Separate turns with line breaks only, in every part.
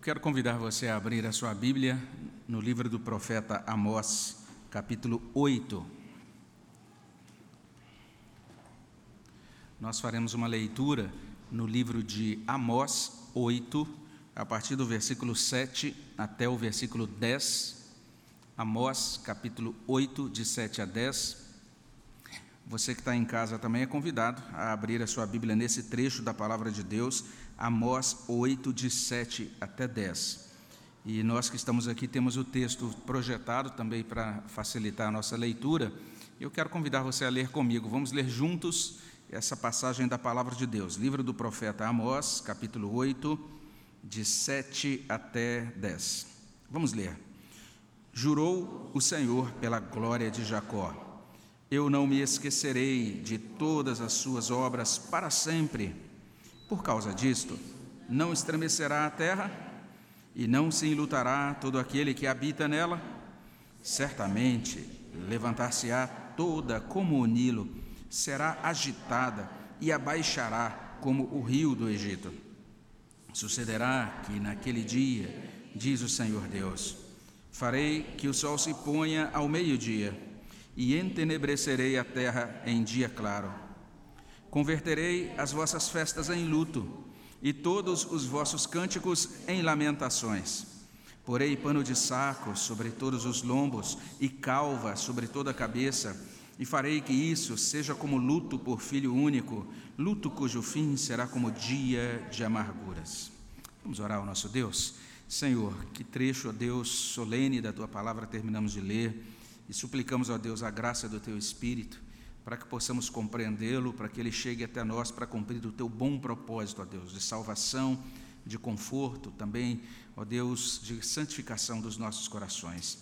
Eu quero convidar você a abrir a sua Bíblia no livro do profeta Amós, capítulo 8. Nós faremos uma leitura no livro de Amós 8, a partir do versículo 7 até o versículo 10. Amós, capítulo 8, de 7 a 10. Você que está em casa também é convidado a abrir a sua Bíblia nesse trecho da palavra de Deus, Amós 8, de 7 até 10. E nós que estamos aqui temos o texto projetado também para facilitar a nossa leitura. Eu quero convidar você a ler comigo. Vamos ler juntos essa passagem da palavra de Deus, livro do profeta Amós, capítulo 8, de 7 até 10. Vamos ler. Jurou o Senhor pela glória de Jacó eu não me esquecerei de todas as suas obras para sempre. Por causa disto, não estremecerá a terra e não se enlutará todo aquele que habita nela. Certamente levantar-se-á toda como o Nilo, será agitada e abaixará como o rio do Egito. Sucederá que naquele dia, diz o Senhor Deus, farei que o sol se ponha ao meio-dia e entenebrecerei a terra em dia claro. Converterei as vossas festas em luto e todos os vossos cânticos em lamentações. Porei pano de saco sobre todos os lombos e calva sobre toda a cabeça, e farei que isso seja como luto por filho único, luto cujo fim será como dia de amarguras. Vamos orar ao nosso Deus? Senhor, que trecho, ó Deus, solene da tua palavra terminamos de ler e suplicamos, ó Deus, a graça do Teu Espírito, para que possamos compreendê-lo, para que ele chegue até nós para cumprir o Teu bom propósito, ó Deus, de salvação, de conforto, também, ó Deus, de santificação dos nossos corações.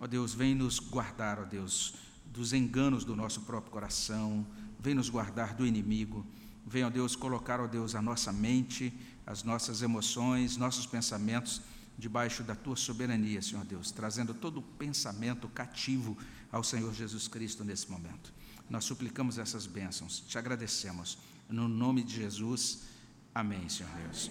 Ó Deus, vem nos guardar, ó Deus, dos enganos do nosso próprio coração, vem nos guardar do inimigo, vem, ó Deus, colocar, ó Deus, a nossa mente, as nossas emoções, nossos pensamentos debaixo da tua soberania, Senhor Deus, trazendo todo o pensamento cativo ao Senhor Jesus Cristo nesse momento. Nós suplicamos essas bênçãos, te agradecemos. No nome de Jesus, amém, Senhor Deus.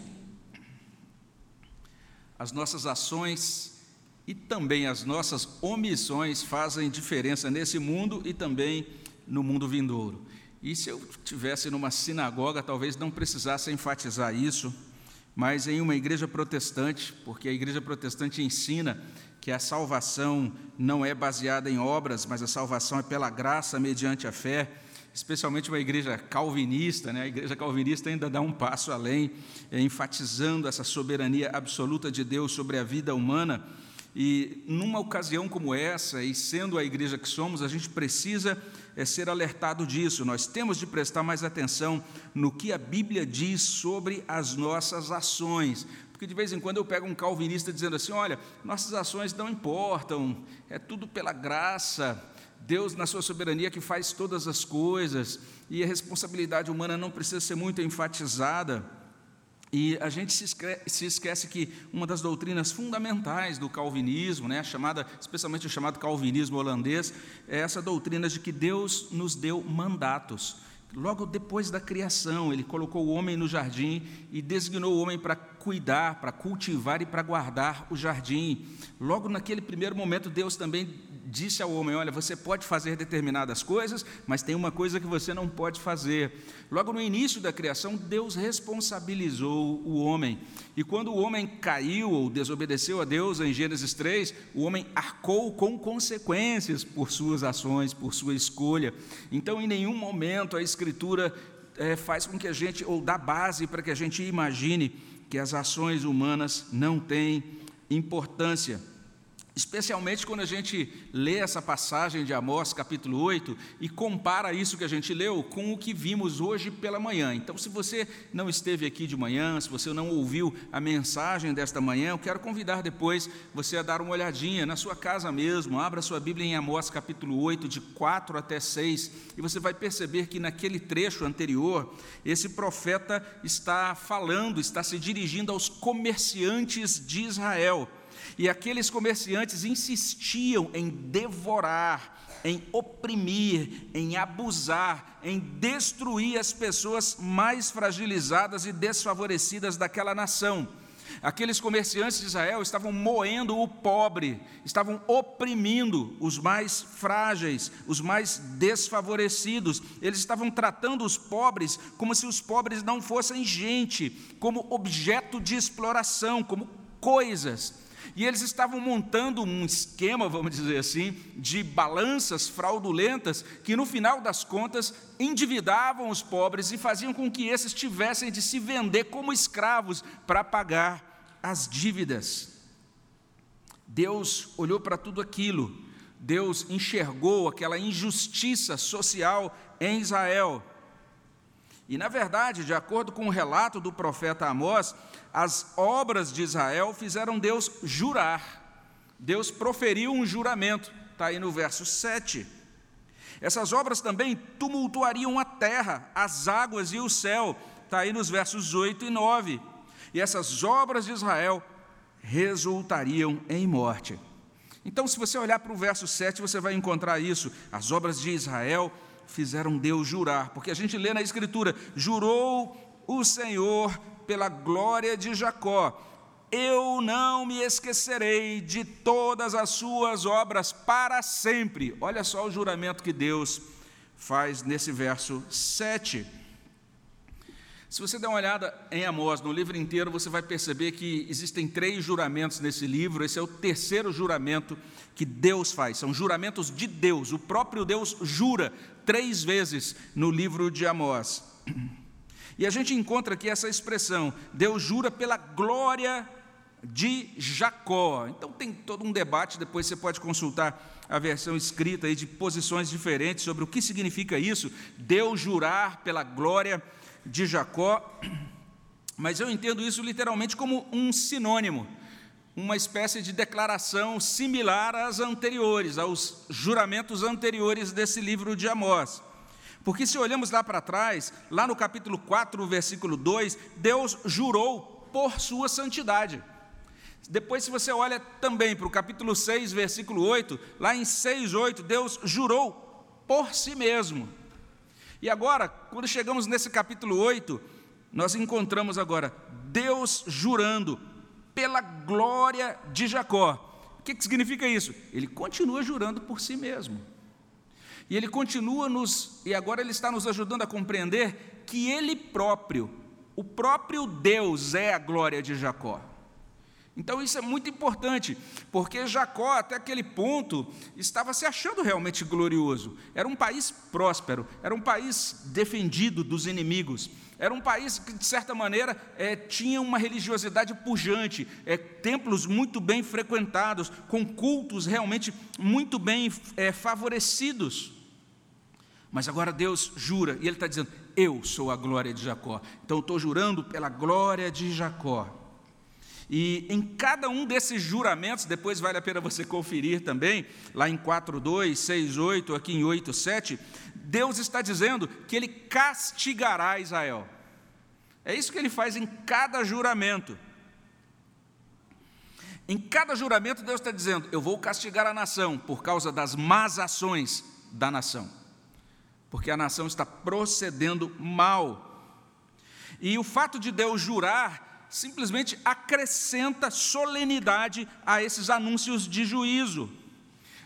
As nossas ações e também as nossas omissões fazem diferença nesse mundo e também no mundo vindouro. E se eu tivesse numa sinagoga, talvez não precisasse enfatizar isso, mas em uma igreja protestante, porque a igreja protestante ensina que a salvação não é baseada em obras, mas a salvação é pela graça mediante a fé, especialmente uma igreja calvinista, né? a igreja calvinista ainda dá um passo além, é, enfatizando essa soberania absoluta de Deus sobre a vida humana. E numa ocasião como essa, e sendo a igreja que somos, a gente precisa é ser alertado disso. Nós temos de prestar mais atenção no que a Bíblia diz sobre as nossas ações. Porque de vez em quando eu pego um calvinista dizendo assim: olha, nossas ações não importam, é tudo pela graça, Deus, na sua soberania, que faz todas as coisas, e a responsabilidade humana não precisa ser muito enfatizada. E a gente se esquece, que uma das doutrinas fundamentais do calvinismo, né, chamada, especialmente o chamado calvinismo holandês, é essa doutrina de que Deus nos deu mandatos. Logo depois da criação, ele colocou o homem no jardim e designou o homem para cuidar, para cultivar e para guardar o jardim. Logo naquele primeiro momento, Deus também disse ao homem: Olha, você pode fazer determinadas coisas, mas tem uma coisa que você não pode fazer. Logo no início da criação, Deus responsabilizou o homem. E quando o homem caiu ou desobedeceu a Deus, em Gênesis 3, o homem arcou com consequências por suas ações, por sua escolha. Então, em nenhum momento a Escritura é, faz com que a gente, ou dá base para que a gente imagine que as ações humanas não têm importância. Especialmente quando a gente lê essa passagem de Amós, capítulo 8, e compara isso que a gente leu com o que vimos hoje pela manhã. Então, se você não esteve aqui de manhã, se você não ouviu a mensagem desta manhã, eu quero convidar depois você a dar uma olhadinha na sua casa mesmo. Abra sua Bíblia em Amós, capítulo 8, de 4 até 6, e você vai perceber que naquele trecho anterior, esse profeta está falando, está se dirigindo aos comerciantes de Israel e aqueles comerciantes insistiam em devorar, em oprimir, em abusar, em destruir as pessoas mais fragilizadas e desfavorecidas daquela nação. Aqueles comerciantes de Israel estavam moendo o pobre, estavam oprimindo os mais frágeis, os mais desfavorecidos. Eles estavam tratando os pobres como se os pobres não fossem gente, como objeto de exploração, como coisas. E eles estavam montando um esquema, vamos dizer assim, de balanças fraudulentas que, no final das contas, endividavam os pobres e faziam com que esses tivessem de se vender como escravos para pagar as dívidas. Deus olhou para tudo aquilo, Deus enxergou aquela injustiça social em Israel. E, na verdade, de acordo com o relato do profeta Amós, as obras de Israel fizeram Deus jurar. Deus proferiu um juramento, está aí no verso 7. Essas obras também tumultuariam a terra, as águas e o céu, está aí nos versos 8 e 9. E essas obras de Israel resultariam em morte. Então, se você olhar para o verso 7, você vai encontrar isso. As obras de Israel fizeram Deus jurar, porque a gente lê na Escritura: jurou o Senhor pela glória de Jacó. Eu não me esquecerei de todas as suas obras para sempre. Olha só o juramento que Deus faz nesse verso 7. Se você der uma olhada em Amós, no livro inteiro, você vai perceber que existem três juramentos nesse livro. Esse é o terceiro juramento que Deus faz. São juramentos de Deus. O próprio Deus jura três vezes no livro de Amós. E a gente encontra aqui essa expressão: Deus jura pela glória de Jacó. Então tem todo um debate, depois você pode consultar a versão escrita aí de posições diferentes sobre o que significa isso, Deus jurar pela glória de Jacó. Mas eu entendo isso literalmente como um sinônimo, uma espécie de declaração similar às anteriores, aos juramentos anteriores desse livro de Amós. Porque se olhamos lá para trás, lá no capítulo 4, versículo 2, Deus jurou por sua santidade. Depois, se você olha também para o capítulo 6, versículo 8, lá em 6, 8, Deus jurou por si mesmo. E agora, quando chegamos nesse capítulo 8, nós encontramos agora Deus jurando pela glória de Jacó. O que, que significa isso? Ele continua jurando por si mesmo. E ele continua nos, e agora ele está nos ajudando a compreender que ele próprio, o próprio Deus é a glória de Jacó. Então isso é muito importante, porque Jacó, até aquele ponto, estava se achando realmente glorioso. Era um país próspero, era um país defendido dos inimigos, era um país que, de certa maneira, é, tinha uma religiosidade pujante, é, templos muito bem frequentados, com cultos realmente muito bem é, favorecidos. Mas agora Deus jura, e Ele está dizendo: Eu sou a glória de Jacó. Então estou jurando pela glória de Jacó. E em cada um desses juramentos, depois vale a pena você conferir também, lá em 4:2, 6:8, aqui em 8:7, Deus está dizendo que ele castigará Israel. É isso que ele faz em cada juramento. Em cada juramento, Deus está dizendo: Eu vou castigar a nação por causa das más ações da nação porque a nação está procedendo mal. E o fato de Deus jurar simplesmente acrescenta solenidade a esses anúncios de juízo.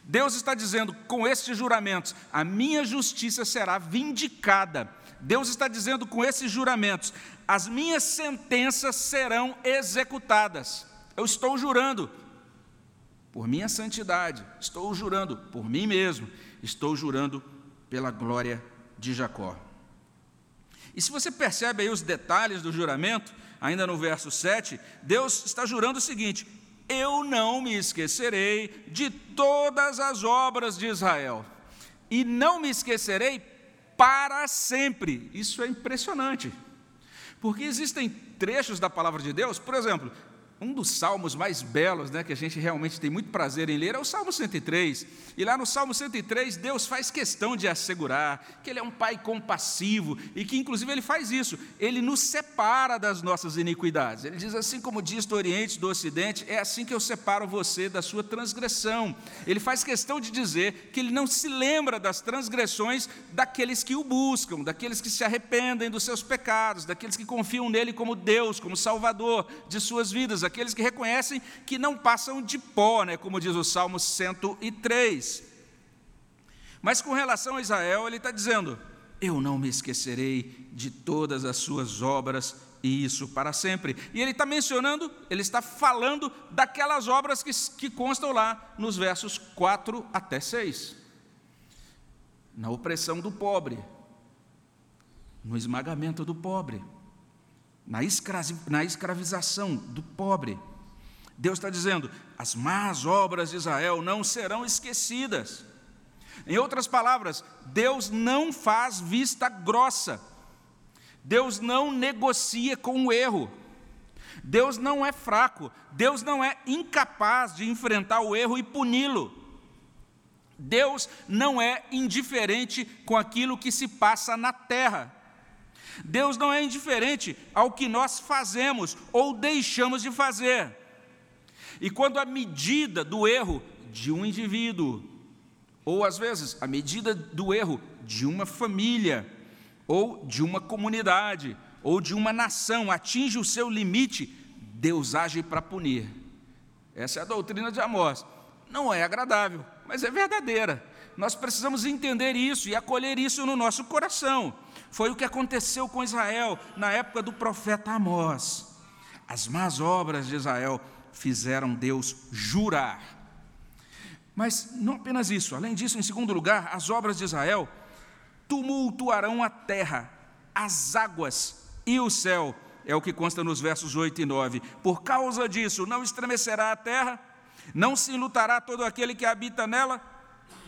Deus está dizendo com estes juramentos: a minha justiça será vindicada. Deus está dizendo com esses juramentos: as minhas sentenças serão executadas. Eu estou jurando por minha santidade, estou jurando por mim mesmo, estou jurando pela glória de Jacó. E se você percebe aí os detalhes do juramento, ainda no verso 7, Deus está jurando o seguinte: Eu não me esquecerei de todas as obras de Israel, e não me esquecerei para sempre. Isso é impressionante, porque existem trechos da palavra de Deus, por exemplo, um dos salmos mais belos, né, que a gente realmente tem muito prazer em ler, é o Salmo 103. E lá no Salmo 103, Deus faz questão de assegurar que Ele é um Pai compassivo e que, inclusive, Ele faz isso, Ele nos separa das nossas iniquidades. Ele diz assim como diz do Oriente do Ocidente, é assim que eu separo você da sua transgressão. Ele faz questão de dizer que Ele não se lembra das transgressões daqueles que o buscam, daqueles que se arrependem dos seus pecados, daqueles que confiam nele como Deus, como Salvador de suas vidas aqueles que reconhecem que não passam de pó, né, como diz o Salmo 103. Mas com relação a Israel, ele está dizendo: Eu não me esquecerei de todas as suas obras, e isso para sempre. E ele está mencionando, ele está falando daquelas obras que, que constam lá nos versos 4 até 6. Na opressão do pobre, no esmagamento do pobre, na, escravi, na escravização do pobre. Deus está dizendo: as más obras de Israel não serão esquecidas. Em outras palavras, Deus não faz vista grossa, Deus não negocia com o erro, Deus não é fraco, Deus não é incapaz de enfrentar o erro e puni-lo. Deus não é indiferente com aquilo que se passa na terra. Deus não é indiferente ao que nós fazemos ou deixamos de fazer. E quando a medida do erro de um indivíduo ou às vezes a medida do erro de uma família, ou de uma comunidade, ou de uma nação atinge o seu limite, Deus age para punir. Essa é a doutrina de Amós. Não é agradável, mas é verdadeira. Nós precisamos entender isso e acolher isso no nosso coração. Foi o que aconteceu com Israel na época do profeta Amós. As más obras de Israel fizeram Deus jurar mas não apenas isso, além disso, em segundo lugar, as obras de Israel tumultuarão a terra, as águas e o céu, é o que consta nos versos 8 e 9. Por causa disso, não estremecerá a terra, não se lutará todo aquele que habita nela,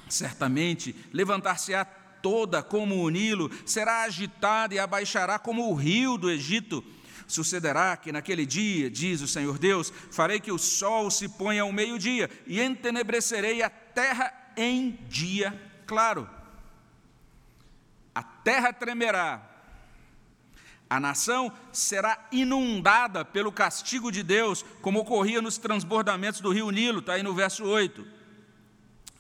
certamente levantar-se-á toda como o Nilo, será agitada e abaixará como o rio do Egito Sucederá que naquele dia, diz o Senhor Deus, farei que o sol se ponha ao meio-dia e entenebrecerei a terra em dia claro. A terra tremerá, a nação será inundada pelo castigo de Deus, como ocorria nos transbordamentos do rio Nilo, está aí no verso 8.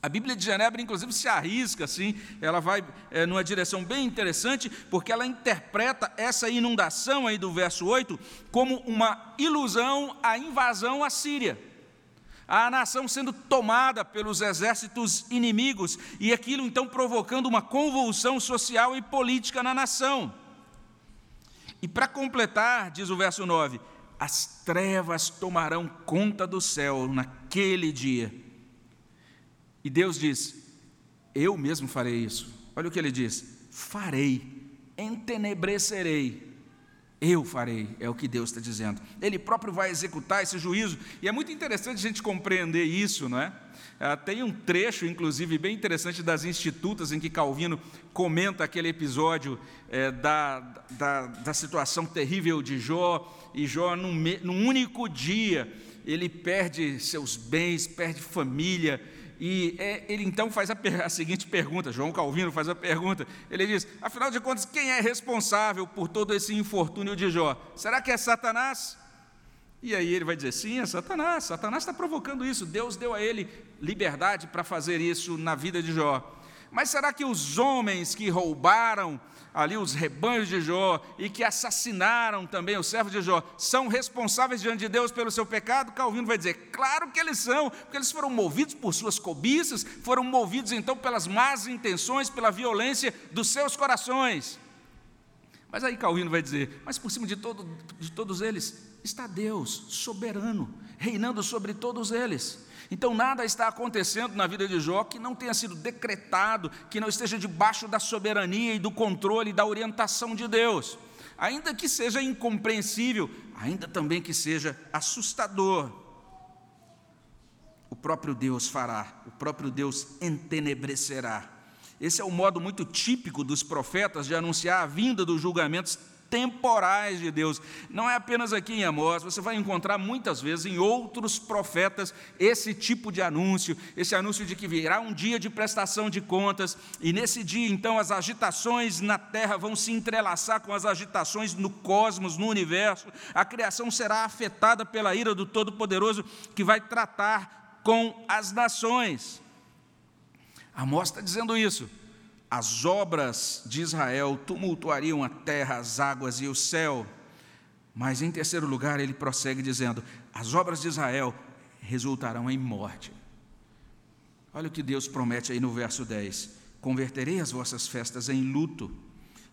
A Bíblia de Genebra, inclusive, se arrisca assim, ela vai é, numa direção bem interessante, porque ela interpreta essa inundação aí do verso 8 como uma ilusão à invasão à Síria. A nação sendo tomada pelos exércitos inimigos, e aquilo então provocando uma convulsão social e política na nação. E para completar, diz o verso 9: as trevas tomarão conta do céu naquele dia e Deus diz: Eu mesmo farei isso. Olha o que ele diz: Farei, entenebrecerei. Eu farei, é o que Deus está dizendo. Ele próprio vai executar esse juízo. E é muito interessante a gente compreender isso, não é? Ah, tem um trecho, inclusive, bem interessante das Institutas, em que Calvino comenta aquele episódio é, da, da, da, situação terrível de Jó, e Jó, num, num único dia, ele perde seus bens, perde família, e é, ele então faz a, a, seguinte pergunta: João Calvino faz a pergunta. Ele diz: afinal de contas, quem é responsável por todo esse infortúnio de Jó? Será que é Satanás? E aí ele vai dizer: sim, é Satanás. Satanás está provocando isso. Deus deu a ele liberdade para fazer isso na vida de Jó. Mas será que os homens que roubaram ali os rebanhos de Jó e que assassinaram também os servos de Jó são responsáveis diante de Deus pelo seu pecado? Calvino vai dizer: claro que eles são, porque eles foram movidos por suas cobiças, foram movidos então pelas más intenções, pela violência dos seus corações. Mas aí Calvino vai dizer: mas por cima de, todo, de todos eles está Deus, soberano, reinando sobre todos eles. Então nada está acontecendo na vida de Jó que não tenha sido decretado, que não esteja debaixo da soberania e do controle e da orientação de Deus. Ainda que seja incompreensível, ainda também que seja assustador. O próprio Deus fará, o próprio Deus entenebrecerá. Esse é o modo muito típico dos profetas de anunciar a vinda dos julgamentos temporais de Deus. Não é apenas aqui em Amós, você vai encontrar muitas vezes em outros profetas esse tipo de anúncio, esse anúncio de que virá um dia de prestação de contas, e nesse dia então as agitações na terra vão se entrelaçar com as agitações no cosmos, no universo. A criação será afetada pela ira do Todo-Poderoso que vai tratar com as nações. Amós está dizendo isso as obras de Israel tumultuariam a terra, as águas e o céu. Mas em terceiro lugar, ele prossegue dizendo: as obras de Israel resultarão em morte. Olha o que Deus promete aí no verso 10: Converterei as vossas festas em luto,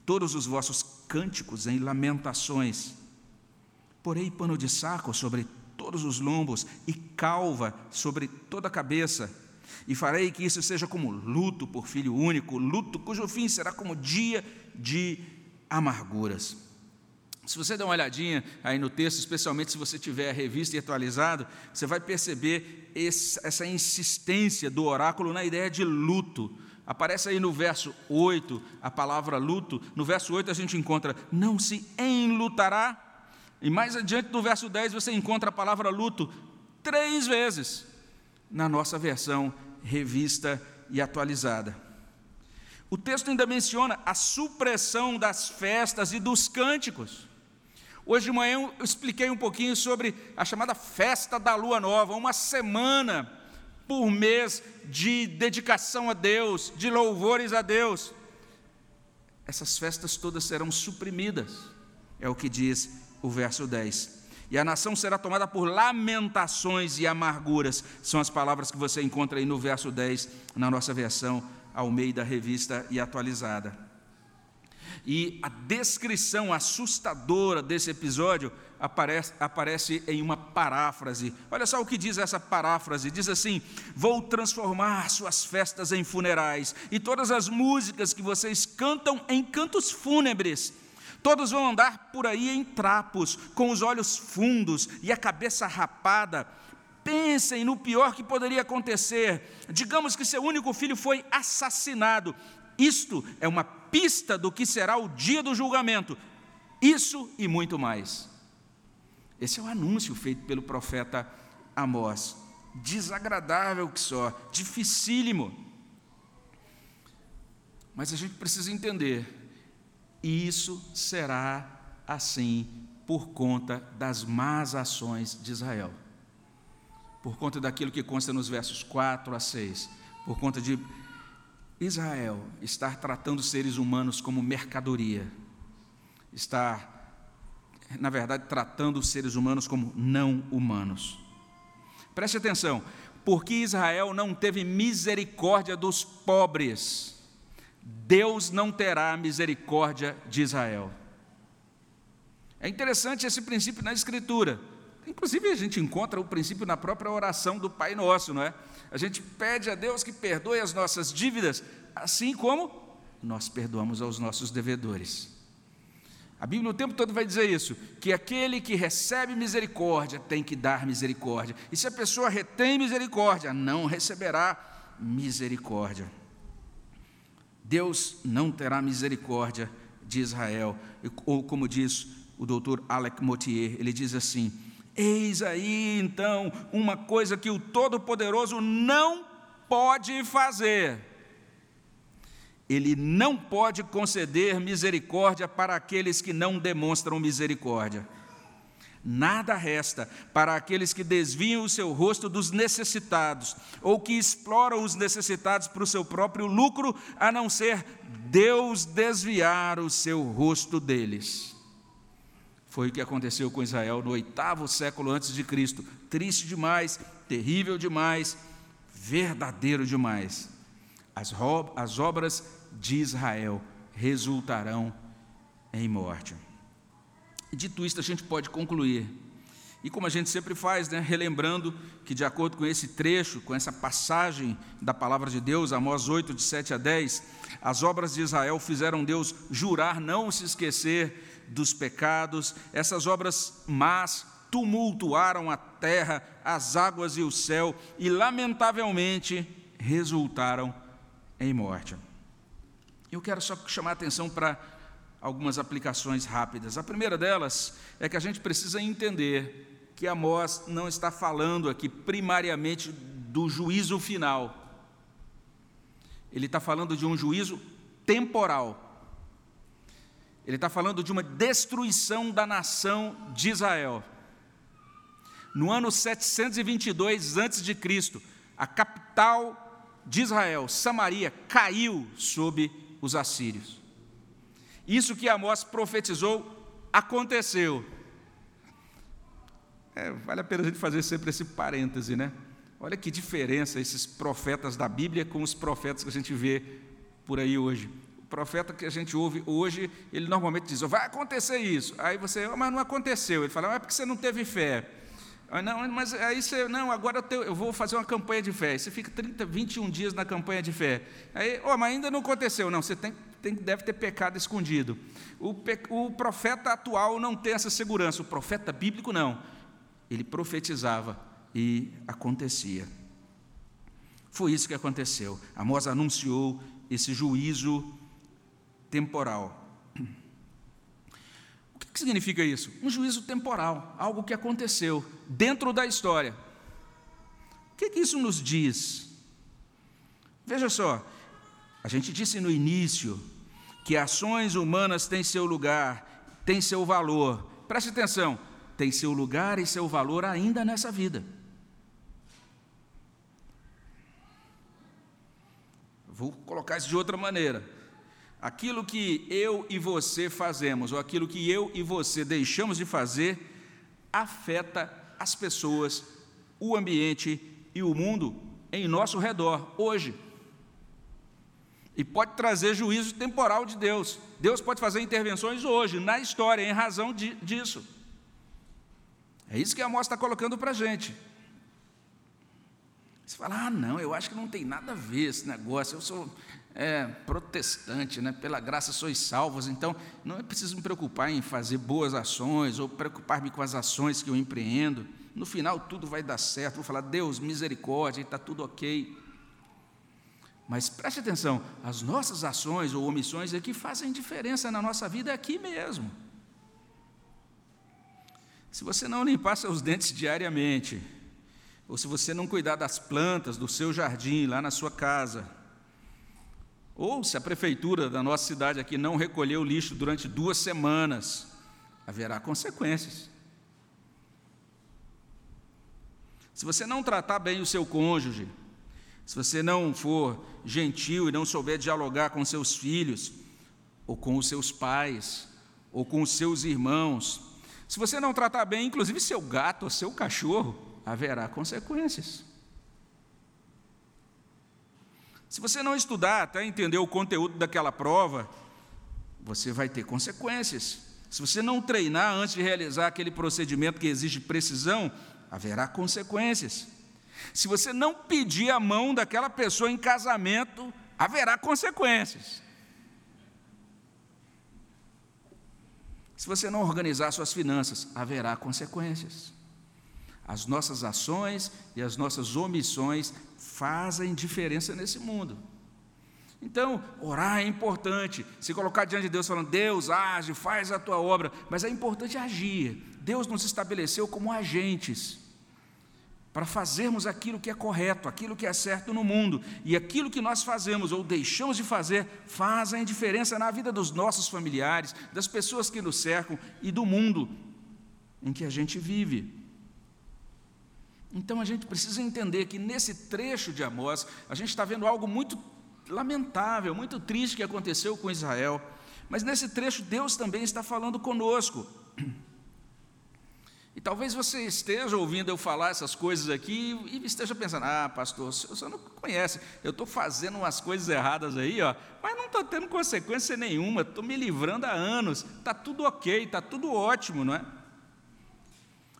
todos os vossos cânticos em lamentações. Porei pano de saco sobre todos os lombos e calva sobre toda a cabeça. E farei que isso seja como luto por filho único, luto cujo fim será como dia de amarguras. Se você der uma olhadinha aí no texto, especialmente se você tiver a revista e atualizado, você vai perceber essa insistência do oráculo na ideia de luto. Aparece aí no verso 8 a palavra luto. No verso 8 a gente encontra não se enlutará. E mais adiante no verso 10 você encontra a palavra luto três vezes na nossa versão revista e atualizada. O texto ainda menciona a supressão das festas e dos cânticos. Hoje de manhã eu expliquei um pouquinho sobre a chamada Festa da Lua Nova, uma semana por mês de dedicação a Deus, de louvores a Deus. Essas festas todas serão suprimidas, é o que diz o verso 10. E a nação será tomada por lamentações e amarguras, são as palavras que você encontra aí no verso 10, na nossa versão, ao meio da revista e atualizada. E a descrição assustadora desse episódio aparece, aparece em uma paráfrase. Olha só o que diz essa paráfrase: diz assim: Vou transformar suas festas em funerais, e todas as músicas que vocês cantam em cantos fúnebres. Todos vão andar por aí em trapos, com os olhos fundos e a cabeça rapada. Pensem no pior que poderia acontecer. Digamos que seu único filho foi assassinado. Isto é uma pista do que será o dia do julgamento. Isso e muito mais. Esse é o anúncio feito pelo profeta Amós. Desagradável que só, dificílimo. Mas a gente precisa entender, isso será assim por conta das más ações de Israel. Por conta daquilo que consta nos versos 4 a 6, por conta de Israel estar tratando seres humanos como mercadoria, estar, na verdade, tratando seres humanos como não humanos. Preste atenção, porque Israel não teve misericórdia dos pobres, Deus não terá misericórdia de Israel. É interessante esse princípio na Escritura. Inclusive, a gente encontra o princípio na própria oração do Pai Nosso, não é? A gente pede a Deus que perdoe as nossas dívidas, assim como nós perdoamos aos nossos devedores. A Bíblia o tempo todo vai dizer isso, que aquele que recebe misericórdia tem que dar misericórdia. E se a pessoa retém misericórdia, não receberá misericórdia. Deus não terá misericórdia de Israel. Ou como diz o doutor Alec Motier, ele diz assim: Eis aí então uma coisa que o Todo-Poderoso não pode fazer. Ele não pode conceder misericórdia para aqueles que não demonstram misericórdia. Nada resta para aqueles que desviam o seu rosto dos necessitados, ou que exploram os necessitados para o seu próprio lucro, a não ser Deus desviar o seu rosto deles. Foi o que aconteceu com Israel no oitavo século antes de Cristo. Triste demais, terrível demais, verdadeiro demais. As, as obras de Israel resultarão em morte. Dito isto, a gente pode concluir. E como a gente sempre faz, né, relembrando que, de acordo com esse trecho, com essa passagem da palavra de Deus, Amós 8, de 7 a 10, as obras de Israel fizeram Deus jurar não se esquecer dos pecados, essas obras más tumultuaram a terra, as águas e o céu e, lamentavelmente, resultaram em morte. Eu quero só chamar a atenção para algumas aplicações rápidas. A primeira delas é que a gente precisa entender que Amós não está falando aqui primariamente do juízo final. Ele está falando de um juízo temporal. Ele está falando de uma destruição da nação de Israel. No ano 722 a.C., a capital de Israel, Samaria, caiu sob os assírios. Isso que Amós profetizou aconteceu. É, vale a pena a gente fazer sempre esse parêntese, né? Olha que diferença esses profetas da Bíblia com os profetas que a gente vê por aí hoje. O profeta que a gente ouve hoje, ele normalmente diz: vai acontecer isso. Aí você, oh, mas não aconteceu. Ele fala: ah, é porque você não teve fé. Não, mas aí você, não, agora eu, tenho, eu, vou fazer uma campanha de fé. Você fica 30, 21 dias na campanha de fé. Aí, oh, mas ainda não aconteceu. Não, você tem, tem, deve ter pecado escondido. O, o profeta atual não tem essa segurança, o profeta bíblico não. Ele profetizava e acontecia. Foi isso que aconteceu. Amós anunciou esse juízo temporal. O que significa isso? Um juízo temporal, algo que aconteceu dentro da história. O que, que isso nos diz? Veja só, a gente disse no início que ações humanas têm seu lugar, têm seu valor. Preste atenção, tem seu lugar e seu valor ainda nessa vida. Vou colocar isso de outra maneira. Aquilo que eu e você fazemos, ou aquilo que eu e você deixamos de fazer, afeta as pessoas, o ambiente e o mundo em nosso redor, hoje. E pode trazer juízo temporal de Deus. Deus pode fazer intervenções hoje, na história, em razão de, disso. É isso que a Amós está colocando para a gente. Você fala, ah, não, eu acho que não tem nada a ver esse negócio. Eu sou é, protestante, né? pela graça sois salvos, então não é preciso me preocupar em fazer boas ações ou preocupar-me com as ações que eu empreendo. No final tudo vai dar certo. Vou falar, Deus, misericórdia, está tudo ok. Mas preste atenção, as nossas ações ou omissões é que fazem diferença na nossa vida aqui mesmo. Se você não limpar seus dentes diariamente, ou se você não cuidar das plantas do seu jardim, lá na sua casa, ou se a prefeitura da nossa cidade aqui não recolher o lixo durante duas semanas, haverá consequências. Se você não tratar bem o seu cônjuge, se você não for gentil e não souber dialogar com seus filhos, ou com os seus pais, ou com os seus irmãos, se você não tratar bem, inclusive seu gato ou seu cachorro, haverá consequências. Se você não estudar até entender o conteúdo daquela prova, você vai ter consequências. Se você não treinar antes de realizar aquele procedimento que exige precisão, haverá consequências. Se você não pedir a mão daquela pessoa em casamento, haverá consequências. Se você não organizar suas finanças, haverá consequências. As nossas ações e as nossas omissões fazem diferença nesse mundo. Então, orar é importante, se colocar diante de Deus falando, Deus age, faz a tua obra, mas é importante agir. Deus nos estabeleceu como agentes para fazermos aquilo que é correto, aquilo que é certo no mundo. E aquilo que nós fazemos ou deixamos de fazer fazem diferença na vida dos nossos familiares, das pessoas que nos cercam e do mundo em que a gente vive. Então a gente precisa entender que nesse trecho de Amós, a gente está vendo algo muito lamentável, muito triste que aconteceu com Israel. Mas nesse trecho, Deus também está falando conosco. E talvez você esteja ouvindo eu falar essas coisas aqui e esteja pensando: ah, pastor, você não conhece, eu estou fazendo umas coisas erradas aí, ó, mas não estou tendo consequência nenhuma, estou me livrando há anos, está tudo ok, está tudo ótimo, não é?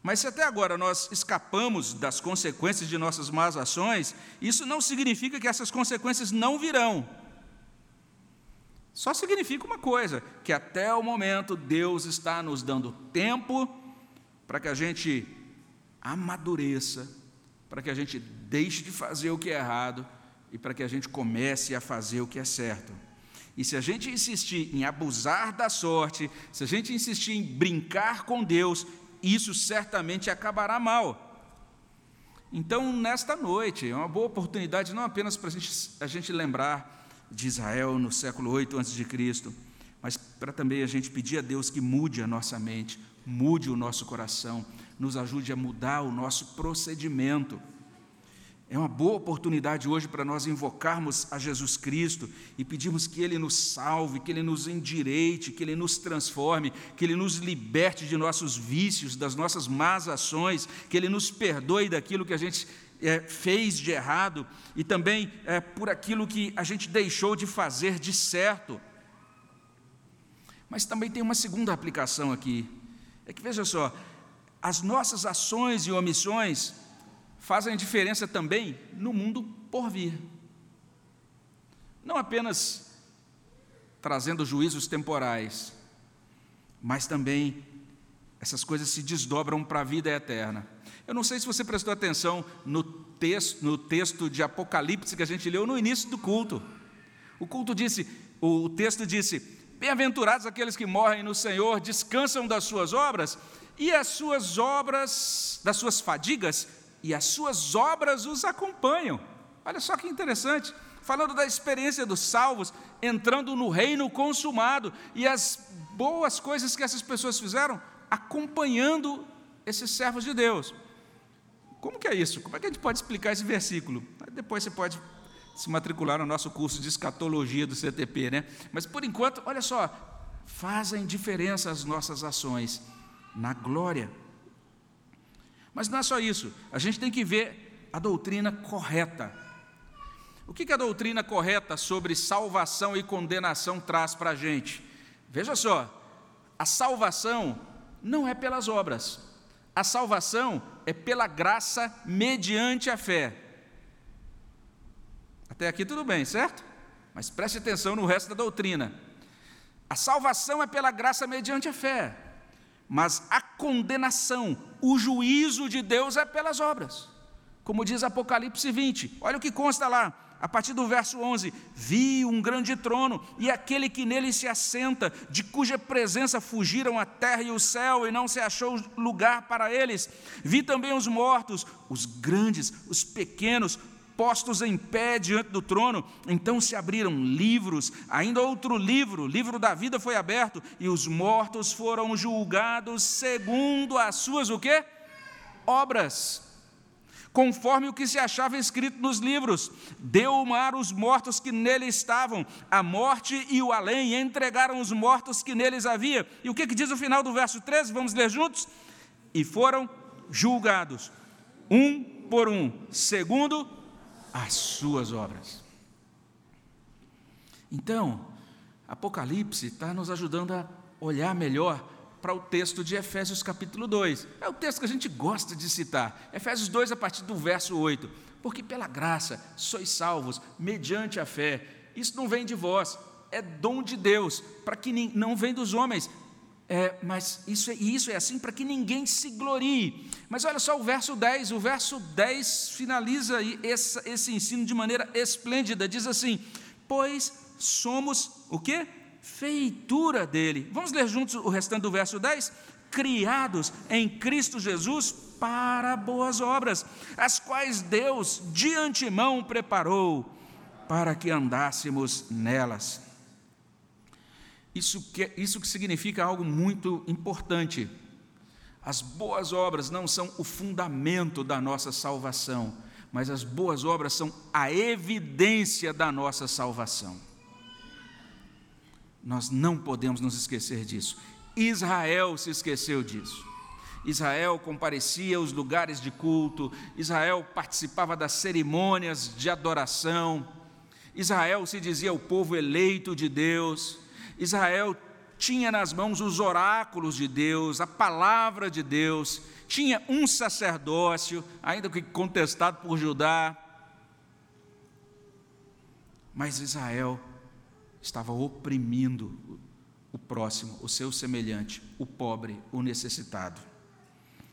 Mas se até agora nós escapamos das consequências de nossas más ações, isso não significa que essas consequências não virão. Só significa uma coisa: que até o momento Deus está nos dando tempo para que a gente amadureça, para que a gente deixe de fazer o que é errado e para que a gente comece a fazer o que é certo. E se a gente insistir em abusar da sorte, se a gente insistir em brincar com Deus, isso certamente acabará mal. Então, nesta noite, é uma boa oportunidade não apenas para a gente, lembrar de Israel no século 8 a.C., mas para também a gente pedir a Deus que mude a nossa mente, mude o nosso coração, nos ajude a mudar o nosso procedimento. É uma boa oportunidade hoje para nós invocarmos a Jesus Cristo e pedirmos que Ele nos salve, que Ele nos endireite, que Ele nos transforme, que Ele nos liberte de nossos vícios, das nossas más ações, que Ele nos perdoe daquilo que a gente é, fez de errado e também é, por aquilo que a gente deixou de fazer de certo. Mas também tem uma segunda aplicação aqui. É que veja só, as nossas ações e omissões fazem diferença também no mundo por vir. Não apenas trazendo juízos temporais, mas também essas coisas se desdobram para a vida eterna. Eu não sei se você prestou atenção no texto, no texto de Apocalipse que a gente leu no início do culto. O culto disse, o texto disse: Bem-aventurados aqueles que morrem no Senhor, descansam das suas obras, e as suas obras, das suas fadigas, e as suas obras os acompanham. Olha só que interessante. Falando da experiência dos salvos, entrando no reino consumado e as boas coisas que essas pessoas fizeram, acompanhando esses servos de Deus. Como que é isso? Como é que a gente pode explicar esse versículo? Depois você pode se matricular no nosso curso de escatologia do CTP, né? Mas por enquanto, olha só, fazem diferença as nossas ações na glória mas não é só isso, a gente tem que ver a doutrina correta. O que, a doutrina correta sobre salvação e condenação traz para a gente? Veja só, a salvação não é pelas obras, a salvação é pela graça mediante a fé. Até aqui tudo bem, certo? Mas preste atenção no resto da doutrina. A salvação é pela graça mediante a fé mas a condenação, o juízo de Deus é pelas obras. Como diz Apocalipse 20, olha o que consta lá, a partir do verso 11: Vi um grande trono e aquele que nele se assenta, de cuja presença fugiram a terra e o céu, e não se achou lugar para eles. Vi também os mortos, os grandes, os pequenos, postos em pé diante do trono. Então se abriram livros, ainda outro livro, livro da vida foi aberto, e os mortos foram julgados segundo as suas o quê? Obras. Conforme o que se achava escrito nos livros, deu o mar os mortos que nele estavam, a morte e o além, entregaram os mortos que neles havia. E o que, que diz o final do verso 13? Vamos ler juntos? E foram julgados, um por um, segundo as suas obras. Então, Apocalipse está nos ajudando a olhar melhor para o texto de Efésios capítulo 2. É o texto que a gente gosta de citar. Efésios 2, a partir do verso 8. Porque pela graça sois salvos, mediante a fé. Isso não vem de vós, é dom de Deus, para que não vem dos homens, é, mas isso, é, isso é assim para que ninguém se glorie. Mas olha só o verso 10, o verso 10 finaliza esse, esse ensino de maneira esplêndida, diz assim, pois somos o quê? Feitura dele. Vamos ler juntos o restante do verso 10? Criados em Cristo Jesus para boas obras, as quais Deus de antemão preparou para que andássemos nelas. Isso que, isso que significa algo muito importante. As boas obras não são o fundamento da nossa salvação, mas as boas obras são a evidência da nossa salvação. Nós não podemos nos esquecer disso. Israel se esqueceu disso. Israel comparecia aos lugares de culto, Israel participava das cerimônias de adoração, Israel se dizia o povo eleito de Deus, Israel tinha nas mãos os oráculos de Deus, a palavra de Deus, tinha um sacerdócio, ainda que contestado por Judá. Mas Israel estava oprimindo o próximo, o seu semelhante, o pobre, o necessitado.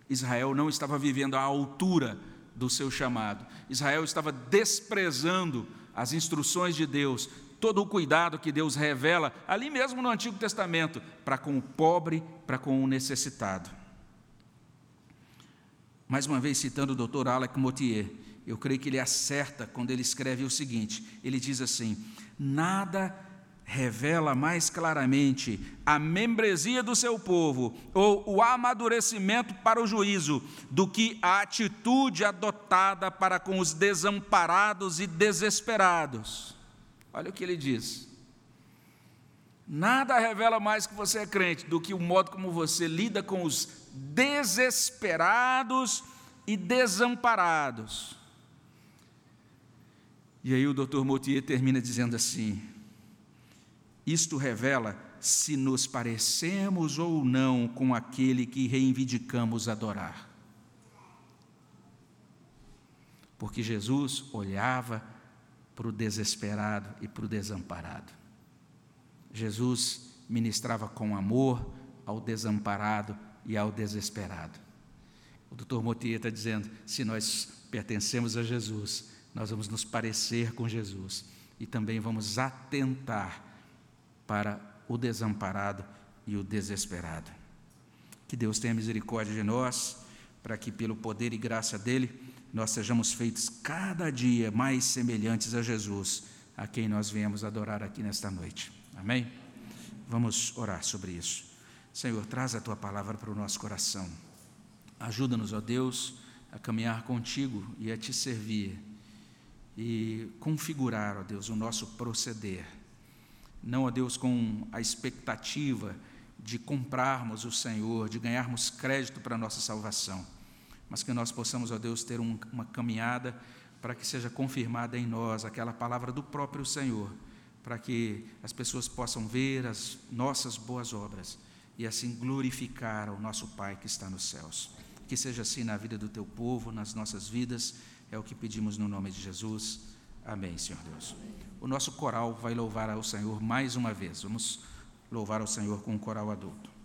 Israel não estava vivendo à altura do seu chamado. Israel estava desprezando as instruções de Deus, todo o cuidado que Deus revela ali mesmo no Antigo Testamento para com o pobre, para com o necessitado. Mais uma vez citando o Dr. Alec Motier, eu creio que ele acerta quando ele escreve o seguinte: ele diz assim: nada revela mais claramente a membresia do seu povo ou o amadurecimento para o juízo do que a atitude adotada para com os desamparados e desesperados. Olha o que ele diz. Nada revela mais que você é crente do que o modo como você lida com os desesperados e desamparados. E aí o Dr. Moutier termina dizendo assim: isto revela se nos parecemos ou não com aquele que reivindicamos adorar. Porque Jesus olhava para o desesperado e para o desamparado. Jesus ministrava com amor ao desamparado e ao desesperado. O doutor Motier está dizendo: se nós pertencemos a Jesus, nós vamos nos parecer com Jesus e também vamos atentar para o desamparado e o desesperado. Que Deus tenha misericórdia de nós, para que, pelo poder e graça dEle, nós sejamos feitos cada dia mais semelhantes a Jesus, a quem nós viemos adorar aqui nesta noite. Amém? Vamos orar sobre isso. Senhor, traz a tua palavra para o nosso coração. Ajuda-nos, ó Deus, a caminhar contigo e a te servir e configurar, ó Deus, o nosso proceder não, ó Deus, com a expectativa de comprarmos o Senhor, de ganharmos crédito para a nossa salvação, mas que nós possamos, ó Deus, ter um, uma caminhada para que seja confirmada em nós aquela palavra do próprio Senhor, para que as pessoas possam ver as nossas boas obras e assim glorificar o nosso Pai que está nos céus. Que seja assim na vida do teu povo, nas nossas vidas, é o que pedimos no nome de Jesus. Amém, Senhor Deus o nosso coral vai louvar ao Senhor mais uma vez. Vamos louvar ao Senhor com o coral adulto.